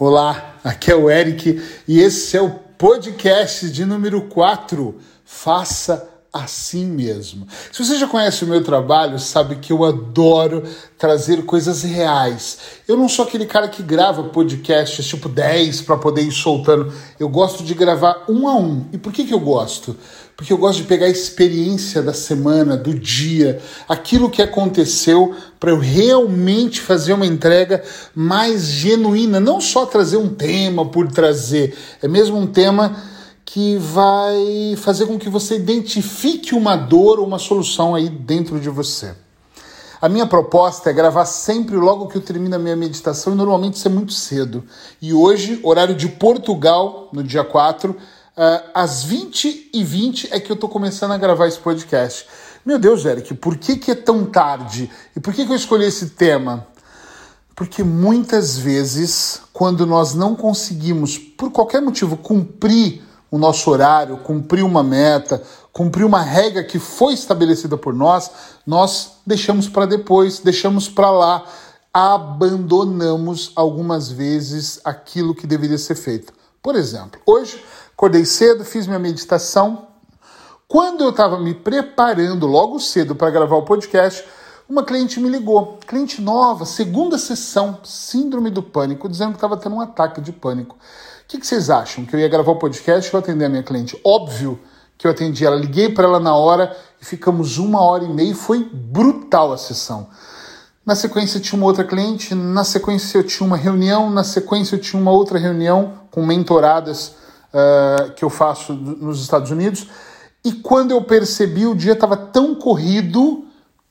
Olá, aqui é o Eric e esse é o podcast de número 4. Faça assim mesmo. Se você já conhece o meu trabalho, sabe que eu adoro trazer coisas reais. Eu não sou aquele cara que grava podcasts tipo 10 para poder ir soltando. Eu gosto de gravar um a um. E por que, que eu gosto? Porque eu gosto de pegar a experiência da semana, do dia, aquilo que aconteceu, para eu realmente fazer uma entrega mais genuína. Não só trazer um tema por trazer, é mesmo um tema que vai fazer com que você identifique uma dor ou uma solução aí dentro de você. A minha proposta é gravar sempre logo que eu termino a minha meditação e normalmente isso é muito cedo. E hoje, horário de Portugal, no dia 4, Uh, às 20h20 é que eu tô começando a gravar esse podcast. Meu Deus, Eric, por que, que é tão tarde? E por que, que eu escolhi esse tema? Porque muitas vezes, quando nós não conseguimos, por qualquer motivo, cumprir o nosso horário, cumprir uma meta, cumprir uma regra que foi estabelecida por nós, nós deixamos para depois, deixamos para lá, abandonamos algumas vezes aquilo que deveria ser feito. Por exemplo, hoje Acordei cedo, fiz minha meditação. Quando eu estava me preparando logo cedo para gravar o podcast, uma cliente me ligou. Cliente nova, segunda sessão, síndrome do pânico, dizendo que estava tendo um ataque de pânico. O que, que, vocês acham? Que eu ia gravar o podcast eu atender a minha cliente? Óbvio que eu atendi ela, liguei para ela na hora e ficamos uma hora e meia. Foi brutal a sessão. Na sequência tinha uma outra cliente, na sequência eu tinha uma reunião, na sequência eu tinha uma outra reunião com mentoradas uh, que eu faço nos Estados Unidos. E quando eu percebi, o dia estava tão corrido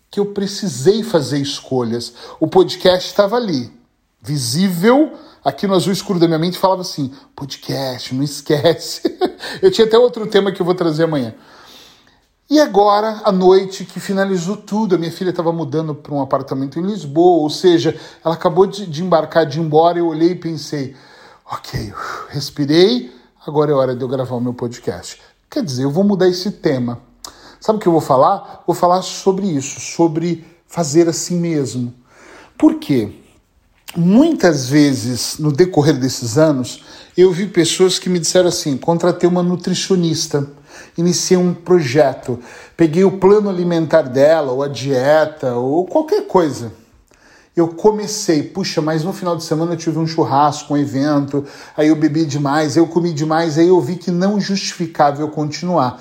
que eu precisei fazer escolhas. O podcast estava ali, visível, aqui no azul escuro da minha mente falava assim: podcast, não esquece. eu tinha até outro tema que eu vou trazer amanhã. E agora, à noite, que finalizou tudo, a minha filha estava mudando para um apartamento em Lisboa, ou seja, ela acabou de, de embarcar, de ir embora, eu olhei e pensei, ok, respirei, agora é hora de eu gravar o meu podcast. Quer dizer, eu vou mudar esse tema. Sabe o que eu vou falar? Vou falar sobre isso, sobre fazer assim mesmo. Por quê? Muitas vezes, no decorrer desses anos, eu vi pessoas que me disseram assim: contratei uma nutricionista, iniciei um projeto, peguei o plano alimentar dela, ou a dieta, ou qualquer coisa eu comecei, puxa, mas no final de semana eu tive um churrasco, um evento, aí eu bebi demais, eu comi demais, aí eu vi que não justificava eu continuar.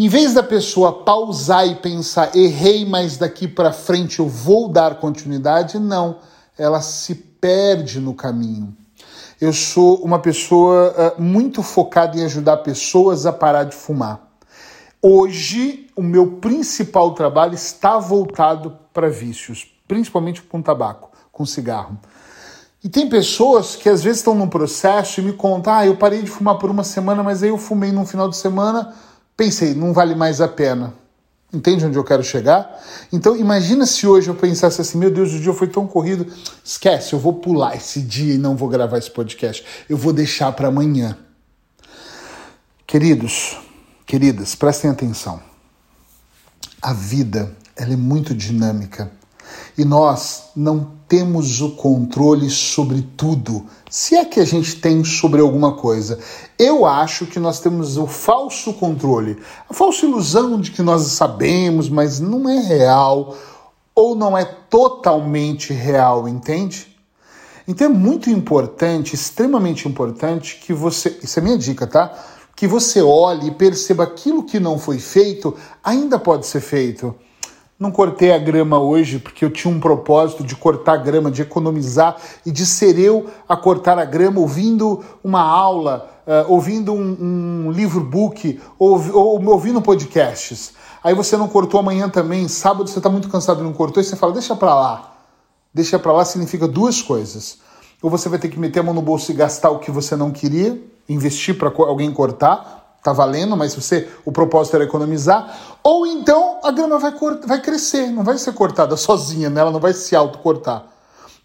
Em vez da pessoa pausar e pensar, errei, mas daqui para frente eu vou dar continuidade, não, ela se perde no caminho. Eu sou uma pessoa uh, muito focada em ajudar pessoas a parar de fumar. Hoje, o meu principal trabalho está voltado para vícios, principalmente com tabaco, com cigarro. E tem pessoas que às vezes estão num processo e me contam: ah, eu parei de fumar por uma semana, mas aí eu fumei num final de semana, pensei, não vale mais a pena. Entende onde eu quero chegar? Então imagina se hoje eu pensasse assim, meu Deus, o dia foi tão corrido, esquece, eu vou pular esse dia e não vou gravar esse podcast. Eu vou deixar para amanhã. Queridos, queridas, prestem atenção. A vida, ela é muito dinâmica e nós não temos o controle sobre tudo, se é que a gente tem sobre alguma coisa. Eu acho que nós temos o falso controle, a falsa ilusão de que nós sabemos, mas não é real ou não é totalmente real, entende? Então é muito importante, extremamente importante que você, isso é minha dica, tá? Que você olhe e perceba aquilo que não foi feito ainda pode ser feito. Não cortei a grama hoje porque eu tinha um propósito de cortar a grama, de economizar e de ser eu a cortar a grama ouvindo uma aula, uh, ouvindo um, um livro-book ou, ou ouvindo podcasts. Aí você não cortou amanhã também, sábado você está muito cansado e não cortou, e você fala, deixa para lá. Deixa para lá significa duas coisas. Ou você vai ter que meter a mão no bolso e gastar o que você não queria, investir para alguém cortar, tá valendo, mas você o propósito era economizar, ou então a grama vai, vai crescer, não vai ser cortada sozinha, né? ela não vai se autocortar.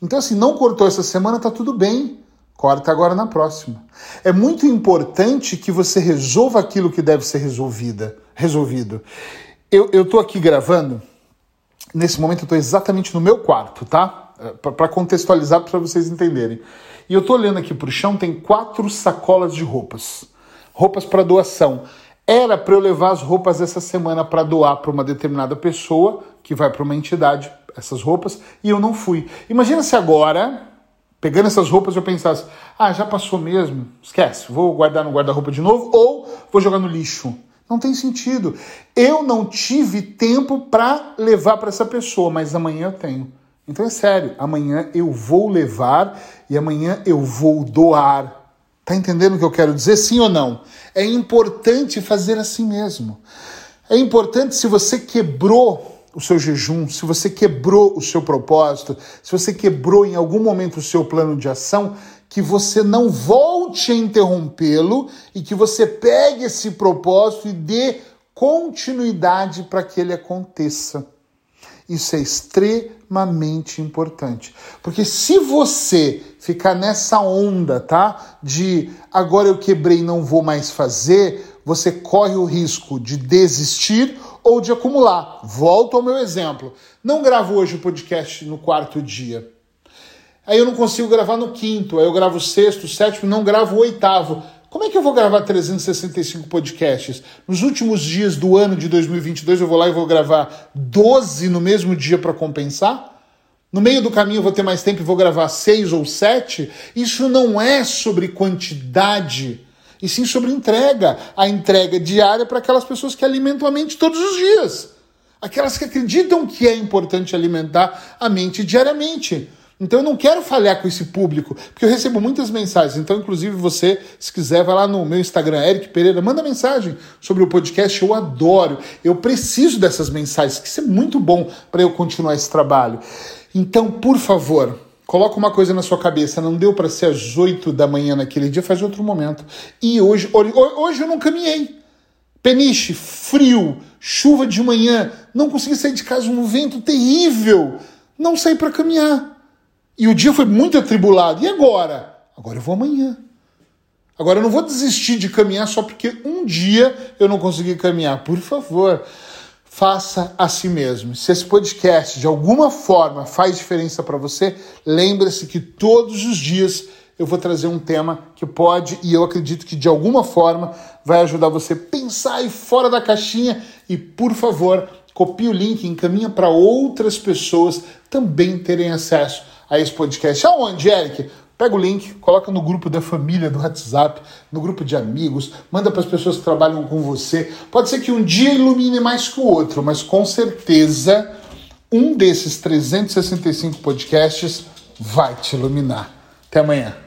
Então, assim, não cortou essa semana, tá tudo bem. Corta agora na próxima. É muito importante que você resolva aquilo que deve ser resolvida, resolvido. Eu, eu tô aqui gravando, nesse momento eu tô exatamente no meu quarto, tá? para contextualizar para vocês entenderem. E eu tô olhando aqui pro chão, tem quatro sacolas de roupas. Roupas para doação. Era para eu levar as roupas essa semana para doar para uma determinada pessoa que vai para uma entidade, essas roupas, e eu não fui. Imagina se agora, pegando essas roupas, eu pensasse: ah, já passou mesmo, esquece, vou guardar no guarda-roupa de novo ou vou jogar no lixo. Não tem sentido. Eu não tive tempo para levar para essa pessoa, mas amanhã eu tenho. Então é sério, amanhã eu vou levar e amanhã eu vou doar. Tá entendendo o que eu quero dizer? Sim ou não? É importante fazer assim mesmo. É importante se você quebrou o seu jejum, se você quebrou o seu propósito, se você quebrou em algum momento o seu plano de ação, que você não volte a interrompê-lo e que você pegue esse propósito e dê continuidade para que ele aconteça. Isso é extremamente importante. Porque se você ficar nessa onda, tá? De agora eu quebrei, não vou mais fazer, você corre o risco de desistir ou de acumular. Volto ao meu exemplo. Não gravo hoje o podcast no quarto dia. Aí eu não consigo gravar no quinto, aí eu gravo o sexto, o sétimo, não gravo o oitavo. Como é que eu vou gravar 365 podcasts? Nos últimos dias do ano de 2022 eu vou lá e vou gravar 12 no mesmo dia para compensar? No meio do caminho eu vou ter mais tempo e vou gravar 6 ou 7? Isso não é sobre quantidade, e sim sobre entrega. A entrega diária para aquelas pessoas que alimentam a mente todos os dias. Aquelas que acreditam que é importante alimentar a mente diariamente. Então eu não quero falhar com esse público, porque eu recebo muitas mensagens. Então, inclusive, você, se quiser, vai lá no meu Instagram, Eric Pereira, manda mensagem sobre o podcast. Eu adoro. Eu preciso dessas mensagens, que isso é muito bom para eu continuar esse trabalho. Então, por favor, coloca uma coisa na sua cabeça. Não deu para ser às 8 da manhã naquele dia, faz outro momento. E hoje, hoje eu não caminhei. Peniche, frio, chuva de manhã, não consegui sair de casa, um vento terrível. Não saí para caminhar. E o dia foi muito atribulado. E agora? Agora eu vou amanhã. Agora eu não vou desistir de caminhar só porque um dia eu não consegui caminhar. Por favor, faça a si mesmo. Se esse podcast de alguma forma faz diferença para você, lembre-se que todos os dias eu vou trazer um tema que pode e eu acredito que de alguma forma vai ajudar você a pensar aí fora da caixinha e por favor, copie o link, encaminha para outras pessoas também terem acesso a esse podcast. Aonde, Eric? Pega o link, coloca no grupo da família do WhatsApp, no grupo de amigos, manda para as pessoas que trabalham com você. Pode ser que um dia ilumine mais que o outro, mas com certeza um desses 365 podcasts vai te iluminar. Até amanhã.